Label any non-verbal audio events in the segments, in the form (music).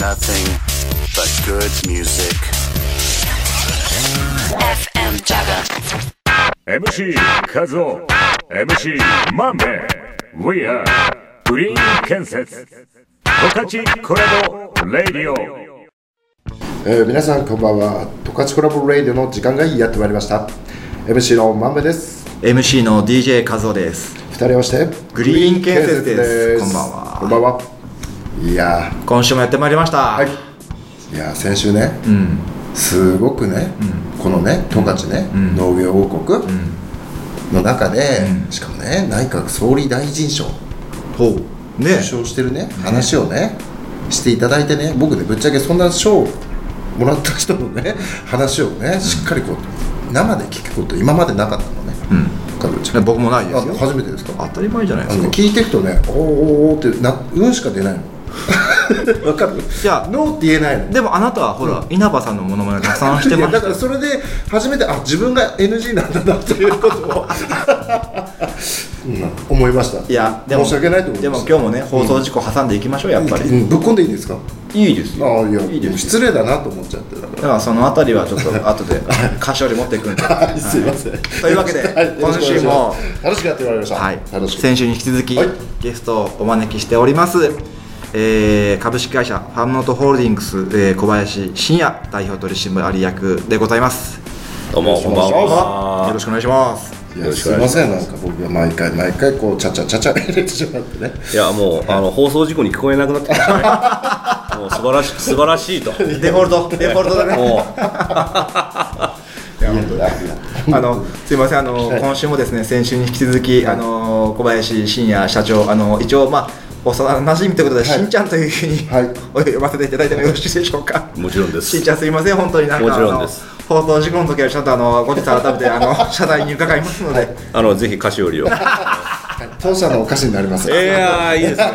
nothing but good music. FM Jaga. MC カズオ MC マンベ We are グリーン建設十勝コラボレディオえー皆さんこんばんは。十勝コラボレイディオの時間がやってまいりました。MC のまんべです。MC の DJ 和夫です。二人合わせてグリーン建設です。建こんばんは。こんばんはいや。今週もやってまいりました。ーはい。いやー先週ね、すごくね、このね十勝ね、農業王国の中で、しかもね内閣総理大臣賞。ほう。ね。受賞してるね話をねしていただいてね僕ねぶっちゃけそんな賞をもらった人のね話をねしっかりこう生で聞くこと今までなかったのね、僕もないですあよ初めてですか？当たり前じゃないですか。聞いていくとねおーおーおーってなうんしか出ないのわかる？いやノーって言えないの。でもあなたはほら、稲葉さんのモノマネたくさんしてましたからそれで初めてあ自分が NG なんだなということを、うん。思いました。いやでも申し訳ないと思います。でも今日もね放送事故挟んでいきましょうやっぱり、うん。ぶっこんでいいですか？いいですよ。ああいやいいですよ。失礼だなと思っちゃって。だかだからそのあたりはちょっと後で菓子折り持っていくんで、らはい。すいません。というわけではい。今週も楽しくやってまいりました。はい。楽しく。先週に引き続き、はい。ゲストをお招きしております、えー株式会社ファンノートホールディングス、えー小林信也代表取締役でございます。どうもこんばんよはろしくお願いします。いやす。いません。なんか僕が毎回毎回こうちゃちゃちゃちゃ入れてしまってね。いやもうあの放送事故に聞こえなくなってきた。ねもう素晴らしい素晴らしいと。(laughs) デフォルトデフォルトだね。もいや本当にあのすいません。あの、今週もですね先週に引き続き、あの小林信也社長あの一応まあ幼馴染ということで、はい。しんちゃんというふうに、はい。お呼ばせていただいてもよろしいでしょうか？うもちろんです。しんちゃんすいません本当になんかもちろんです。あの放送事故の時はちょっとあの後日改めてあの (laughs) 謝罪に伺いますので、あのぜひ菓子折りを。当社のお菓子になります。いやーいいですね。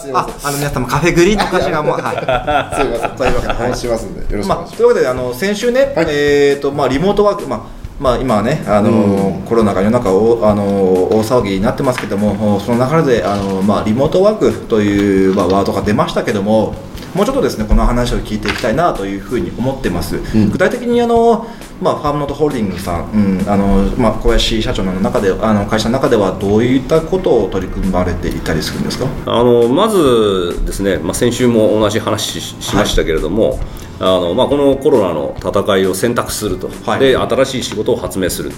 すいません。ああの皆様カフェグリーンの歌詞がもうはすいません。というわけで話しますんでよろいしくお願いしまあというわけであの先週ね、はい。えっ、とまあリモートワークまあまあ、今はね、あのコロナが世の中を、あの大騒ぎになってますけどもその流れで、あのまあ、リモートワークという、まあ、ワードが出ましたけどももうちょっとですねこの話を聞いていきたいなというふうに思ってます、具体的にあの、まあ、ファームノートホールディングスさん、うんあのまあ、小林社長の中であの会社の中ではどういったことを取り組まれていたりするんですか？あのまずですね、まあ、先週も同じ話ししましたけれども、あのまあ、このコロナの戦いを選択すると、はい。で新しい仕事を発明する、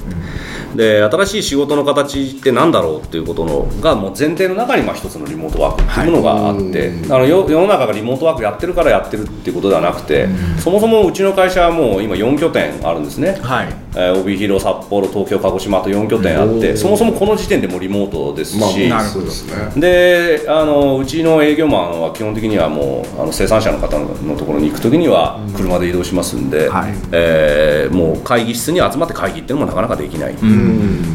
で新しい仕事の形って何だろうっていうことのがもう前提の中にまあ一つのリモートワークっていうものがあって、あのよ世の中がリモートワークやってるからやってるっていうことではなくて、そもそもうちの会社はもう今4拠点あるんですね。はい。えー帯広、札幌、東京、鹿児島と4拠点あって、そもそもこの時点でもうリモートですし、なるほどであのうちの営業マンは基本的にはもうあの生産者の方のところに行くときには車で移動しますんで、はい。えーもう会議室に集まって会議っていうのもなかなかできない、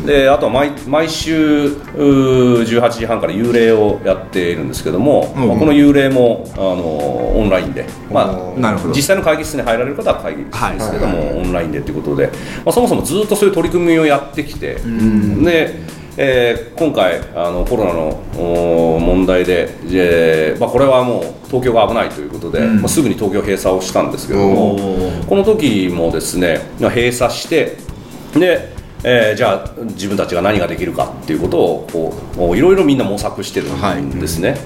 であとは毎毎週うー18時半から幽霊をやっているんですけども、うん。まあこの幽霊もあのオンラインで、まあ、なるほど。実際の会議室に入られる方は会議室ですけども、オンラインでということで、まあ、そもそもずっとそういう取り組みをやってきて、で、えー今回あのコロナの問題で、えーまあ、これはもう東京が危ないということで、まあ、すぐに東京閉鎖をしたんですけどもこの時もですねまあ閉鎖してでえーじゃあ自分たちが何ができるかっていうことをこういろいろみんな模索してるんですね、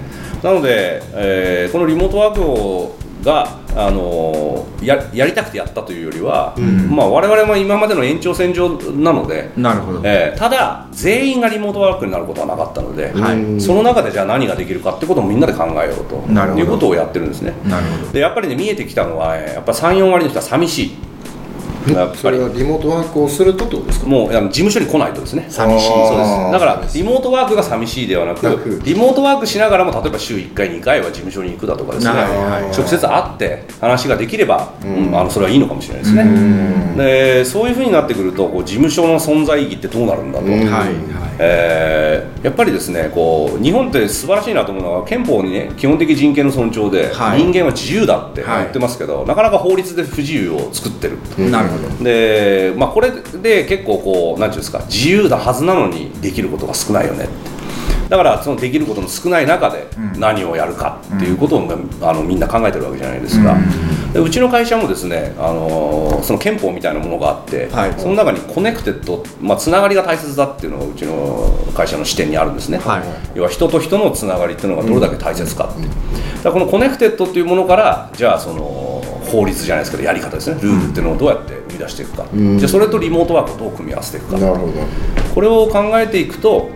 なので、えーこのリモートワークをが、あのーややりたくてやったというよりは、まあ、我々も今までの延長線上なので、なるほど。えーただ全員がリモートワークになることはなかったので、はい。その中でじゃあ何ができるかってことをみんなで考えようとなるほどいうことをやってるんですね。なるほど。でやっぱりね見えてきたのは、えーやっぱ34割の人は寂しいやっそぱり。れはリモートワークをするとってことですか？もうあの事務所に来ないとですね。寂しい。そうです。だからリモートワークが寂しいではなくリモートワークしながらも例えば週1回2回は事務所に行くだとかですね。直接会って話ができれば、うん。あのそれはいいのかもしれないですね。でそういうふうになってくるとこう事務所の存在意義ってどうなるんだと、はいはいえーやっぱりですねこう日本って素晴らしいなと思うのは憲法にね基本的人権の尊重で、はい。人間は自由だって言ってますけど、なかなか法律で不自由を作ってる、なるほど。で、まあ、これで結構こうなんていうんですか自由なはずなのにできることが少ないよねってだからそのできることの少ない中で何をやるかっていうことを、あのみんな考えてるわけじゃないですか、でうちの会社もですね、あのその憲法みたいなものがあって、はい。その中に connected、まあ、つながりが大切だっていうのがうちの会社の視点にあるんですね、はい。要は人と人のつながりっていうのがどれだけ大切かって。いう、だからこの connected っていうものからじゃあその法律じゃないですけどやり方ですね。ルールっていうのをどうやって生み出していくか、じゃあそれとリモートワークをどう組み合わせていくか、これを考えていくと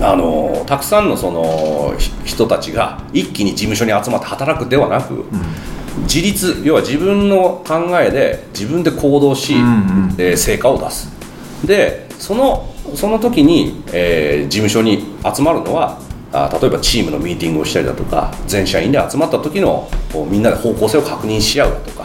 あのたくさんのそのひ人たちが一気に事務所に集まって働くではなく、自立要は自分の考えで自分で行動し、えー成果を出す。でそのその時に、えー事務所に集まるのはあ例えばチームのミーティングをしたりだとか全社員で集まった時のみんなで方向性を確認し合うだとか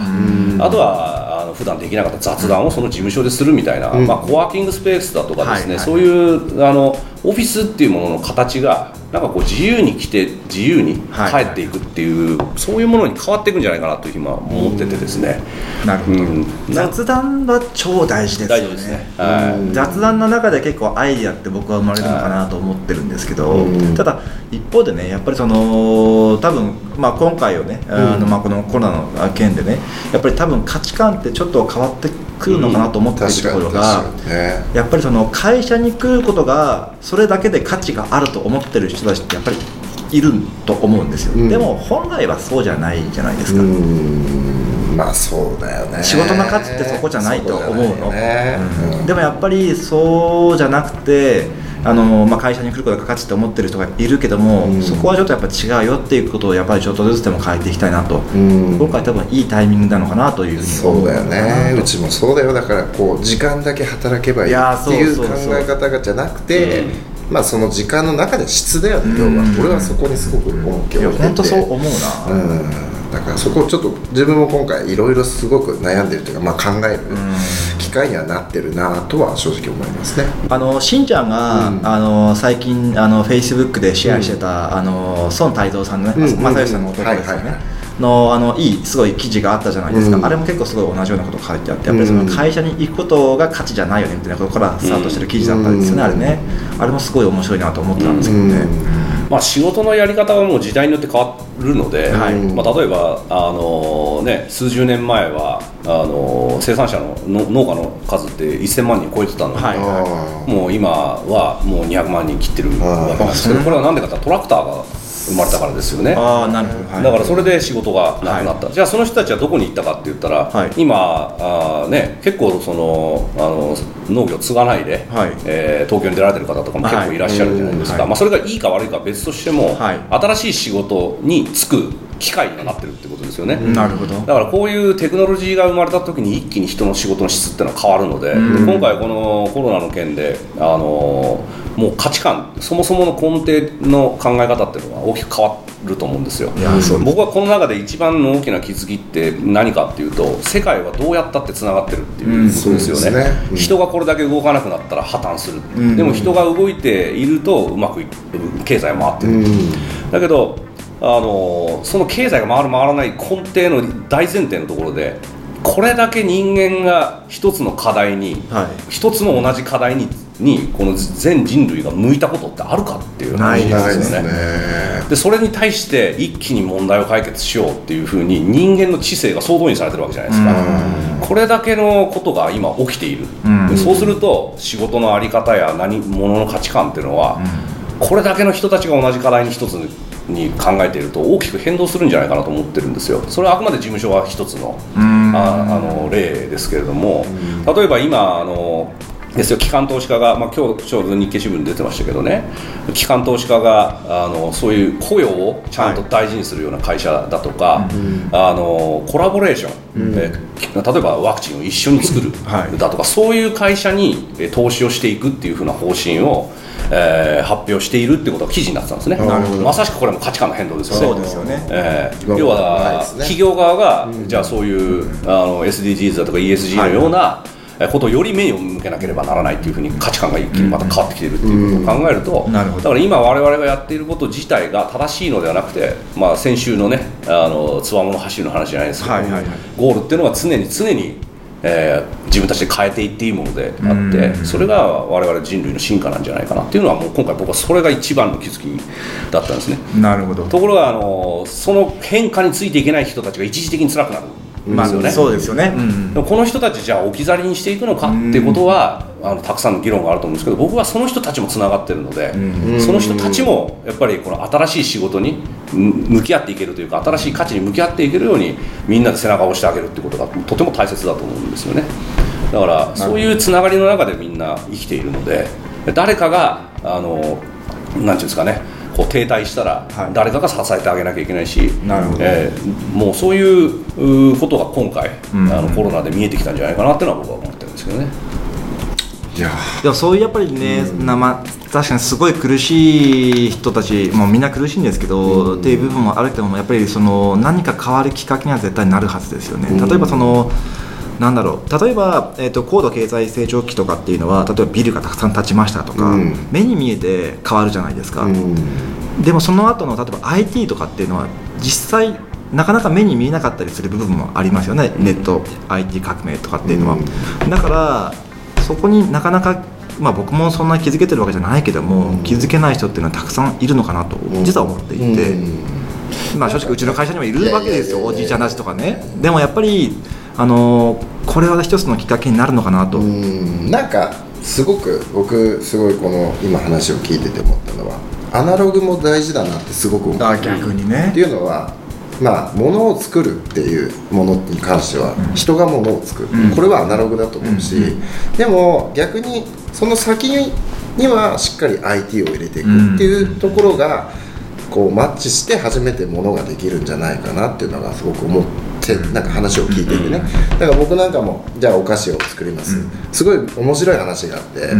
あとはあの普段できなかった雑談をその事務所でするみたいな、まあ、コワーキングスペースだとかですね、はいはい。そういうあのオフィスっていうものの形がなんかこう自由に来て自由にはい。帰っていくっていう、そういうものに変わっていくんじゃないかなという今思っててですね、なるほど、うん。雑談は超大事ですよね。大事ですね、はい。雑談の中で結構アイディアって僕は生まれるのかなと思ってるんですけど、うん。ただ一方でねやっぱりその多分、まあ、今回をね、あのまあ、このコロナの件でねやっぱり多分価値観ってちょっと変わってくるのかなと思っているところが、ね。やっぱりその会社に来ることがそれだけで価値があると思ってる人たちってやっぱりいると思うんですよ、うん。でも本来はそうじゃないじゃないですか、うん。まあそうだよね。仕事の価値ってそこじゃないと思うの。ね。うん。うん。でもやっぱりそうじゃなくてあの、まあ、会社に来ることが価値って思ってる人がいるけども、うん。そこはちょっとやっぱ違うよっていうことをやっぱりちょっとずつでも変えていきたいなと、うん。今回多分いいタイミングなのかなというふうに思そうだよね。うちもそうだよ。だからこう時間だけ働けばいいっていう考え方がじゃなくてまあその時間の中で質だよね要はうん。俺はそこにすごく重きいやを置いてて本当そう思うな、うんだからそこをちょっと自分も今回いろいろすごく悩んでるというか、まあ、考える機会にはなってるなとは正直思いますね。あのしんちゃんが、うん。あの最近あのフェイスブックでシェアしてた、あの孫泰造さんのね、うん正義さんの弟ですよね、のあのいいすごい記事があったじゃないですか、うん。あれも結構すごい同じようなこと書いてあってやっぱりその会社に行くことが価値じゃないよねみたいなことからスタートしてる記事だったんですよね、うんあれね。あれもすごい面白いなと思ってたんですけどね、まあ、仕事のやり方はもう時代によって変わるので、はい。まあ、例えば、あのね、数十年前はあの生産者のの農家の数って1000万人超えてたのに、はい。あもう今はもう200万人切ってるわけなんですけどこれは何でかっていうとトラクターが生まれたからですよね。ああなるほど、はい、だからそれで仕事がなくなった、じゃあその人たちはどこに行ったかって言ったら、はい。今あー、ね、結構そのあの農業継がないで、はい。えー東京に出られてる方とかも結構いらっしゃるじゃないですか、はい。まあ、それがいいか悪いかは別としても、はい。新しい仕事に就く機会になってるってことですよね。なるほど。だからこういうテクノロジーが生まれた時に一気に人の仕事の質っていうのは変わるので、うん。今回このコロナの件で、あのもう価値観そもそもの根底の考え方っていうのは大きく変わると思うんですよ。僕はこの中で一番の大きな気づきって何かっていうと世界はどうやったってつながってるっていうことですよね,、うんね。うん。人がこれだけ動かなくなったら破綻する、んでも人が動いているとうまくい経済も回ってる、うん。だけどあのその経済が回る回らない根底の大前提のところでこれだけ人間が一つの課題に、はい。一つの同じ課題ににこの全人類が向いたことってあるかっていう話でよね。ですすね。でそれに対して一気に問題を解決しようっていうふうに人間の知性が総動員されてるわけじゃないですか、これだけのことが今起きている、うん。でそうすると仕事の在り方や何物の価値観っていうのは、これだけの人たちが同じ課題に一つに考えていると大きく変動するんじゃないかなと思ってるんですよ。それはあくまで事務所は一つのあの例ですけれども。例えば今あのですよ。機関投資家が、まあ、今日ちょうど日経新聞に出てましたけどね。機関投資家があのそういう雇用をちゃんと大事にするような会社だとか、あのコラボレーション、え例えばワクチンを一緒に作るはい。だとか、そういう会社にえ投資をしていくっていうふうな方針を、えー発表しているってことが記事になってたんですね。まさしくこれも価値観の変動ですよね。そうですよね。えー今要はね。企業側が、じゃあそういうあの SDGs だとか ESG のような、えーことをより目を向けなければならないっていうふうに価値観が一気にまた変わってきているっていうことを考えると、なるほど。だから今我々がやっていること自体が正しいのではなくて、まあ、先週のねあのつわもの走りの話じゃないですけど、はいはいはい。ゴールっていうのは常に常にえー自分たちで変えていっていいものであってそれが我々人類の進化なんじゃないかなっていうのはもう今回僕はそれが一番の気づきだったんですね。なるほど。ところがあのその変化についていけない人たちが一時的に辛くなる。んまあですよね、そうですよね、うんこの人たちじゃあ置き去りにしていくのかっていうことはあのたくさんの議論があると思うんですけど僕はその人たちもつながってるのでその人たちもやっぱりこの新しい仕事にん向き合っていけるというか新しい価値に向き合っていけるようにみんなで背中を押してあげるっていうことがとても大切だと思うんですよね。だからそういうつながりの中でみんな生きているので誰かがあのなんていうんですかねこう停滞したらはい。誰かが支えてあげなきゃいけないし、なるほど。えーもうそういううことが今回、あのコロナで見えてきたんじゃないかなっていうのは僕は思ってるんですけどね。いやでもそういうやっぱりね、なまあ、確かにすごい苦しい人たちもうみんな苦しいんですけど、っていう部分もあるけどもやっぱりその何か変わるきっかけには絶対なるはずですよね、例えばそのなんだろう。例えば、えー、と高度経済成長期とかっていうのは例えばビルがたくさん建ちましたとか、うん。目に見えて変わるじゃないですか、うん。でもその後の例えば IT とかっていうのは実際なかなか目に見えなかったりする部分もありますよね、ネット IT 革命とかっていうのは、だからそこになかなかまあ僕もそんな気づけてるわけじゃないけども、気づけない人っていうのはたくさんいるのかなと実は思っていて、まあ正直うちの会社にもいるわけですよ。おじいちゃんたちとかね。でもやっぱりあのこれは一つのきっかけになるのかなと、うん。なんかすごく僕すごいこの今話を聞いてて思ったのはアナログも大事だなってすごく思う。あ逆にね。っていうのはまあ物を作るっていうものに関しては人が物を作る、これはアナログだと思うし、でも逆にその先にはしっかり IT を入れていくっていうところがこうマッチして初めて物ができるんじゃないかなっていうのがすごく思ってなんか話を聞いててね。だから僕なんかもじゃあお菓子を作ります、すごい面白い話があって、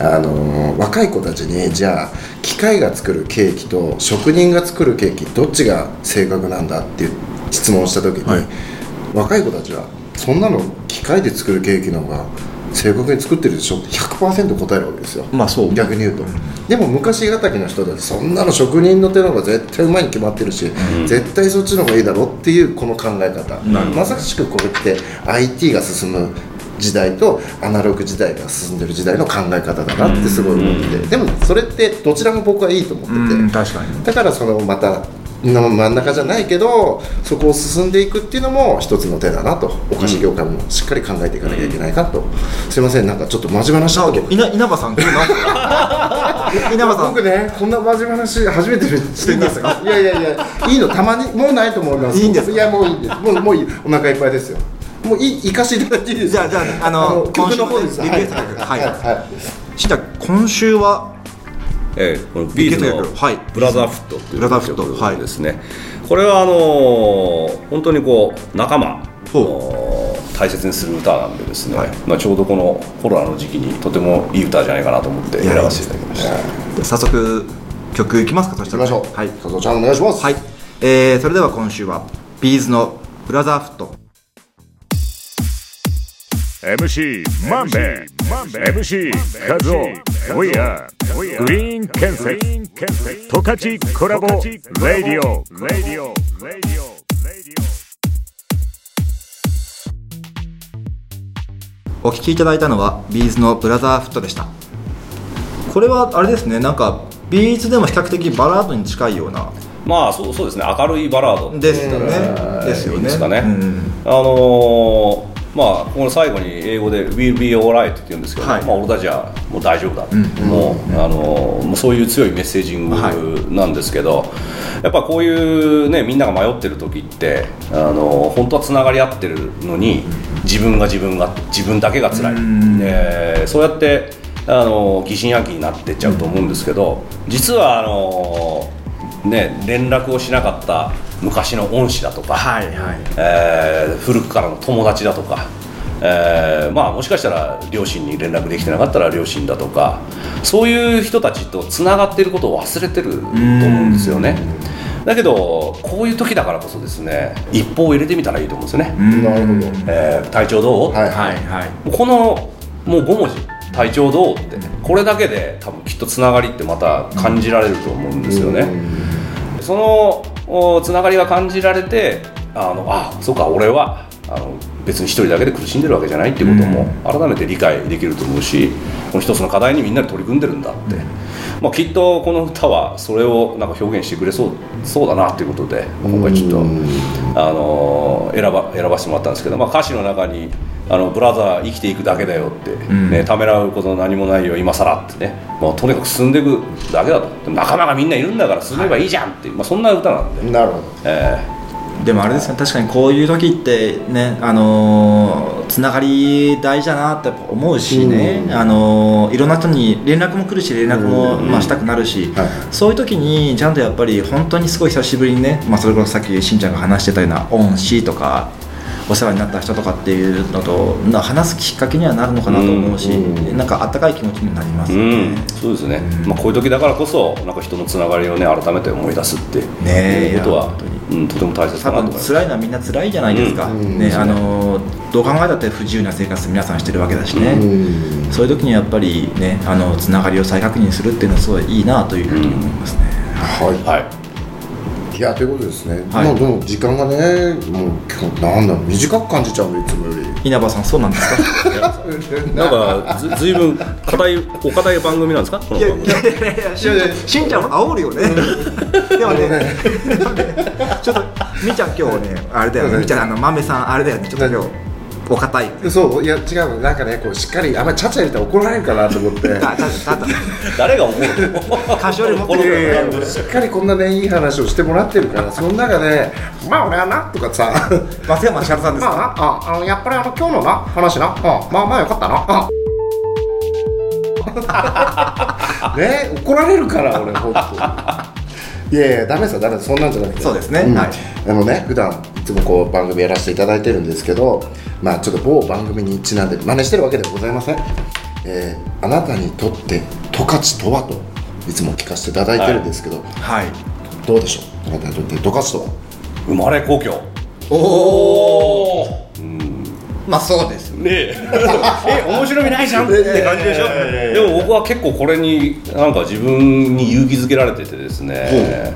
あのー若い子たちにじゃあ機械が作るケーキと職人が作るケーキどっちが正確なんだっていう質問をした時に、若い子たちはそんなの機械で作るケーキの方が正確に作ってるでしょ？って100%答えるわけですよ。まあそう。逆に言うと、でも昔ヶ崎の人たちそんなの職人の手の方が絶対うまいに決まってるし、絶対そっちの方がいいだろっていうこの考え方。まさしくこれって IT が進む時代とアナログ時代が進んでる時代の考え方だなってすごい思ってて。でもそれってどちらも僕はいいと思ってて、うん。確かに。だからそのまたの真ん中じゃないけどそこを進んでいくっていうのも一つの手だなと。お菓子業界もしっかり考えていかなきゃいけないかと、すいませんなんかちょっと真面目な話だけど。稲稲葉さん (laughs) 稲葉さん。僕ねこんな真面目な話初めてしてんですか？いやいやいやいいのたまにもうないと思います。いいんですか？いやもういいんです。もうもういいお腹いっぱいですよ。もういい行かせていただいていいですかじゃあじゃああの曲の方です。ねリクエスト曲はい。はい。はい。しんちゃん今週はえーこのビーズのはい。ブラザーフットというブラザーフット曲ですね、これはあのー本当にこう仲間大切にする歌なんでですね、はい。まあ、ちょうどこのコロナの時期にとてもいい歌じゃないかなと思って選ばせていただきました。早速曲いきますかそしたら行きましょうはい、加藤ちゃんお願いしますはいえー、それでは今週は B'z の Brotherhood MC マンベ MC カズオ We are グリーン建設十勝コラボレディオお聴きいただいたのは B'z の Brotherhood でした。これはあれですねなんかビーズでも比較的バラードに近いような。まあそうそうですね。明るいバラード。ですよね。えーですよね。いいですかね、うん。あのーまあこの最後に英語で「We'll be alright」って言うんですけど、はい。まあ俺たちはもう大丈夫だ、もうそういう強いメッセージングなんですけど、やっぱこういうねみんなが迷ってる時ってあのー本当はつながり合ってるのに自分が自分が自分だけが辛い、えーそうやってあのー疑心暗鬼になってっちゃうと思うんですけど実はあのーね連絡をしなかった昔の恩師だとか、はいはい。えー古くからの友達だとか、えーまあ、もしかしたら両親に連絡できてなかったら両親だとかそういう人たちとつながっていることを忘れてると思うんですよね。だけどこういう時だからこそですね一歩を入れてみたらいいと思うんですよね、なるほど。えー体調どう、はいはいはい。このもう5文字体調どう？ってこれだけで多分きっとつながりってまた感じられると思うんですよね、そのおつながりが感じられてあのあそうか俺はあの別に一人だけで苦しんでるわけじゃないっていうことも改めて理解できると思うしこの一つの課題にみんなで取り組んでるんだって、まあ、きっとこの歌はそれをなんか表現してくれそうそうだなっていうことで今回ちょっと、あの選ば選ばせてもらったんですけど、まあ、歌詞の中にあの「ブラザー生きていくだけだよ」って、ねためらうこと何もないよ今更ってねもうとにかく進んでいくだけだと。仲間がみんないるんだから進めばいいじゃんっていう、まあ、そんな歌なんで、なるほど。えでもあれですね確かにこういう時ってねあのーつながり大事だなって思うしね、あのーいろんな人に連絡も来るし連絡も、まあ、したくなるし、はい。そういう時にちゃんとやっぱり本当にすごい久しぶりにね、まあ、それこそさっきしんちゃんが話してたような恩師とかお世話になった人とかっていうのとな話すきっかけにはなるのかなと思うし、なんかあったかい気持ちになりますね。うん、そうですね、まあ、こういう時だからこそなんか人のつながりをね改めて思い出すってねえいうことはうん、とても大切多かなと辛いのはみんな辛いじゃないですか、ねあのどう考えたって不自由な生活皆さんしてるわけだしね、そういう時にやっぱりねあのつながりを再確認するっていうのはすごいいいなというふうに思いますね、ははいいいやということですね、はい。もうでも時間がねもう今日なんだろう短く感じちゃうのいつもより。稲葉さんそうなんですか？(laughs) なんかずずいぶん硬いお堅い番組なんですか？この番組。いやいやいやしんちゃんしんちゃんも煽るよね。でもねちょっとみーちゃん今日ねあれだよね。みーちゃんあの豆さんあれだよね。ちょっと今日お堅い。そういや違うの。なんかねこうしっかりあんまりちゃちゃ入れたら怒られるかなと思って。(laughs) 誰が怒るの？しっかりこんなねいい話をしてもらってるからその中で「まあ俺はな」とかさ。松山千春さんですか？まあなああのやっぱりあの今日のな話な。あまあまあよかったな。あ。(laughs) ね怒られるから俺本当いやいやダメですよダメです。そんなんじゃなくて。そうですね。ん。はい。あのね普段いつもこう番組やらせていただいてるんですけどまあちょっと某番組にちなんで真似してるわけではございません、えーあなたにとって十勝とはといつも聞かせていただいてるんですけど、はい。どうでしょう？あなたにとって十勝とは？生まれ故郷。おおまあそうですねえ。(laughs) え面白みないじゃんって感じでしょ、でも僕は結構これになんか自分に勇気づけられててですね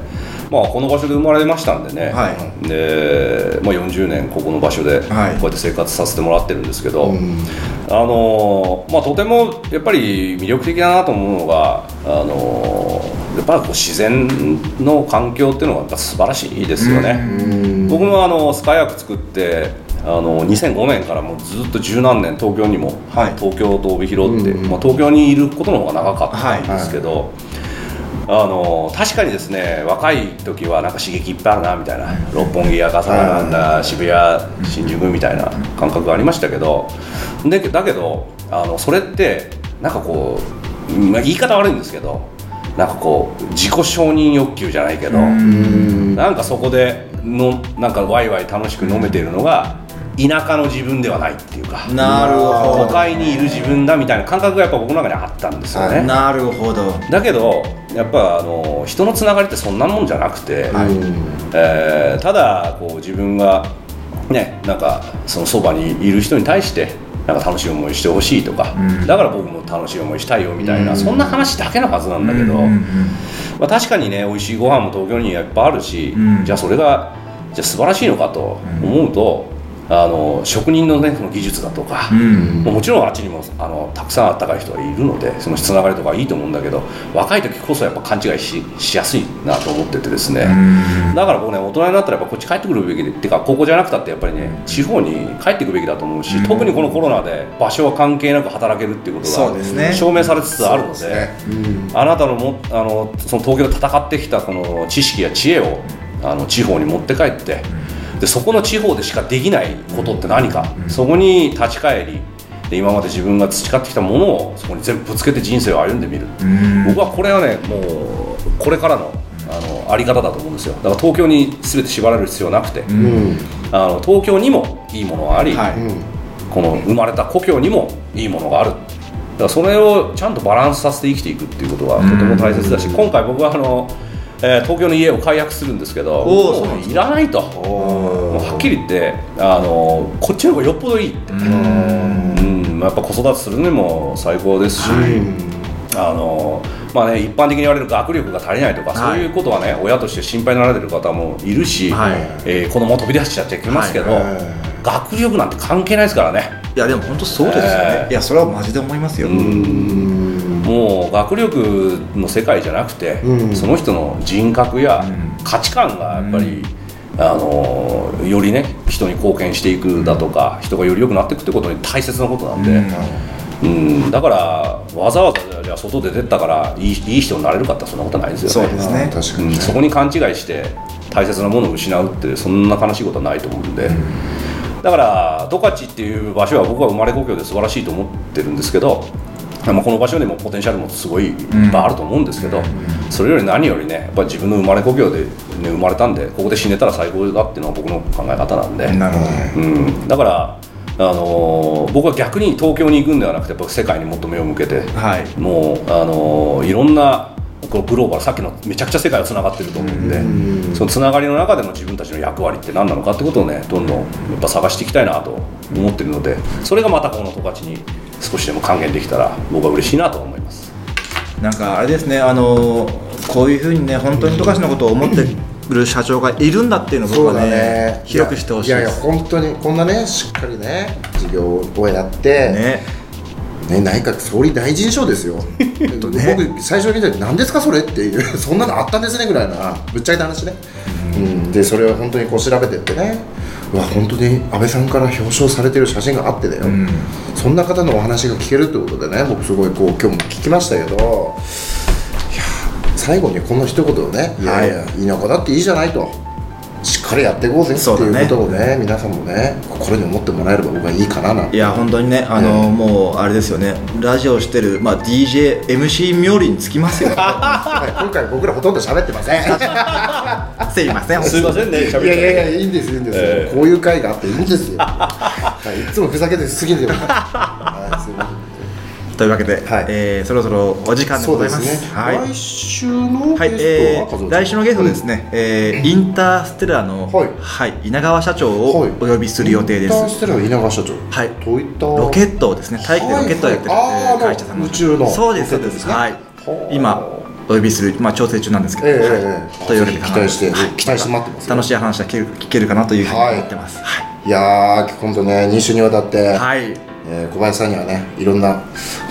まあこの場所で生まれましたんでね、はで、まあ、40年ここの場所でこうはいやって生活させてもらってるんですけど、あのまあ、とてもやっぱり魅力的だなと思うのが、あのやっぱりこう自然の環境っていうのがやっぱ素晴らしいですよね。僕もあのスカイアーク作ってあの2005年からもうずっと十何年東京にも、はい。東京と帯広って、まあ、東京にいることの方が長かったんですけど、あの確かにですね若い時はなんか刺激いっぱいあるなみたいな六本木や笠原なんだ渋谷新宿みたいな感覚がありましたけどでだけどあのそれってなんかこう、まあ、言い方悪いんですけどなんかこう自己承認欲求じゃないけどなんかそこでのなんかワイワイ楽しく飲めているのが田舎の自分ではないっていうかなるほど。都会にいる自分だみたいな感覚がやっぱ僕の中にあったんですよね。なるほど。だけどやっぱあの人のつながりってそんなもんじゃなくて、えーただこう自分がねなんかそのそばにいる人に対してなんか楽しい思いしてほしいとか、だから僕も楽しい思いしたいよみたいな、そんな話だけのはずなんだけど、まあ、確かにね美味しいご飯も東京にいっぱいあるし、じゃあそれがじゃあ素晴らしいのかと思うと、あの職人の,、ね、その技術だとか、もうもちろんあっちにもあのたくさんあったかい人がいるのでそのつながりとかいいと思うんだけど若い時こそやっぱ勘違いししやすいなと思っててですね、だから僕ね大人になったらやっぱこっち帰ってくるべきでっていうかここじゃなくたってやっぱりね地方に帰ってくべきだと思うし、特にこのコロナで場所は関係なく働けるっていうことそうですね。が証明されつつあるのでそうですね。あなたのもあのその東京で戦ってきたこの知識や知恵をあの地方に持って帰ってでそこの地方でしかできないことって何か、そこに立ち返りで今まで自分が培ってきたものをそこに全部ぶつけて人生を歩んでみる、僕はこれはねもうこれからのあのあり方だと思うんですよ。だから東京に全て縛られる必要なくて、あの東京にもいいものがあり、はい。この生まれた故郷にもいいものがある。だからそれをちゃんとバランスさせて生きていくっていうことがとても大切だし今回僕はあの、えー東京の家を解約するんですけどうもういらないと。もうはっきり言ってあのこっちの方がよっぽどいい。ってうん。やっぱ子育てするのも最高ですし、あのまあね、一般的に言われる学力が足りないとか、そういうことはね親として心配になられてる方もいるし、はい。えー子供飛び出しちゃってきますけど、学力なんて関係ないですからね。いやでも本当そうですよね、えー。いやそれはマジで思いますよ、もう学力の世界じゃなくて、うん。その人の人格やうん。価値観がやっぱり、あのよりね人に貢献していくだとか、人がより良くなっていくってことに大切なことなんで、うん。だからわざわざじゃあ外出てったからいいいい人になれるかってそんなことないですよね。そうですね。確かに。ねうんそこに勘違いして大切なものを失うってそんな悲しいことはないと思うんで、だから十勝っていう場所は僕は生まれ故郷で素晴らしいと思ってるんですけど、まあ、この場所にもポテンシャルもすごいいっぱいあると思うんですけど、それより何よりねやっぱり自分の生まれ故郷で、ね、生まれたんでここで死ねたら最高だっていうのは僕の考え方なんで、なるほどうん、だから、あのー僕は逆に東京に行くんではなくてやっぱ世界にもっと目を向けて、はい。もう、あのーいろんなこうグローバルさっきのめちゃくちゃ世界はつながってると思うんで、そのつながりの中での自分たちの役割って何なのかってことをねどんどんやっぱ探していきたいなと思ってるのでそれがまたこの十勝に少しでも還元できたら僕は嬉しいなと思います。なんかあれですねあのこういうふうにね本当に十勝のことを思ってる社長がいるんだっていうのを僕はねね。広くしてほしいやいやです本当にこんなねしっかりね事業をやってね。ね、内閣総理大臣賞ですよ、(laughs) 僕、最初に見た時、何ですか、それっていう、そんなのあったんですねぐらいな、ぶっちゃけた話ね、うん。でそれを本当にこう調べてってね、うわ、本当に安倍さんから表彰されてる写真があってだよ、そんな方のお話が聞けるってことでね、僕、すごいこう今日も聞きましたけど、いや最後にこの一言をね、い。やいや、田舎だっていいじゃないと。しっかりやっていこうぜっていうことをね皆さんもね心に思ってもらえれば僕はいいかななんて。いや本当にねあの、もうあれですよね。ラジオしてる、まあ、DJMC 冥利につきますよ。(laughs) はい今回僕らほとんど喋ってません。(laughs) すいませんすいませんね喋っいやいやいやていいんですいいんです、ええ。こういう会があっていいんですよ、はい、いつもふざけてすぎてるというわけで、はい。えーそろそろお時間でございます。すね、はい。来週のはい、ゲえストは、ー、来週のゲストですね、えーインターステラーの、はい。はい、稲川社長をはい。お呼びする予定です、インターステラー稲川社長。はい。どういった？ロケットをですね大気でロケットをやってる、はい。会社さんの宇宙の。そうですそうです。はい。はあ。今お呼びする、まあ、調整中なんですけど、ええはい。ええ。というわけで。期待してはい。期待して待ってますよ。楽しい話が聞ける聞けるかなというふうに思ってます。い。やー今度ね2週にわたって、はい、はいえー小林さんにはねいろんな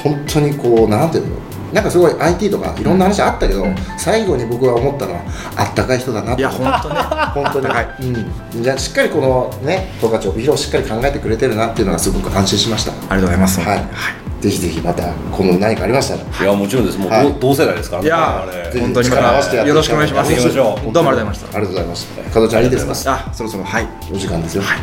本当にこうなんていうのなんかすごい IT とかいろんな話あったけど、最後に僕が思ったのはあったかい人だなっていや本当ね。(laughs) 本当に、はい。うん、じゃあしっかりこのね十勝帯広をしっかり考えてくれてるなっていうのがすごく安心しました。ありがとうございます。はい、ぜひぜひまた今度何かありましたらいやもちろんです。もうはい。同同世代ですからいや本当にま力を合わせてやってたよろしくお願いします。どうもありがとう。ございましたありがとうございました。加藤ちゃんいいですか？あそろそろ。はい。お時間ですよ。はい、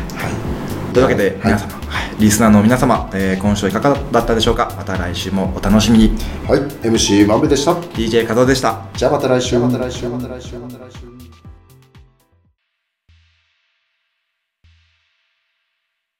というわけで皆様、はいリスナーの皆様、えー今週はいかがだったでしょうか？また来週もお楽しみに。はい、MC まんべでした。DJ 加藤でした。じゃあまた来週また来週また来週また来週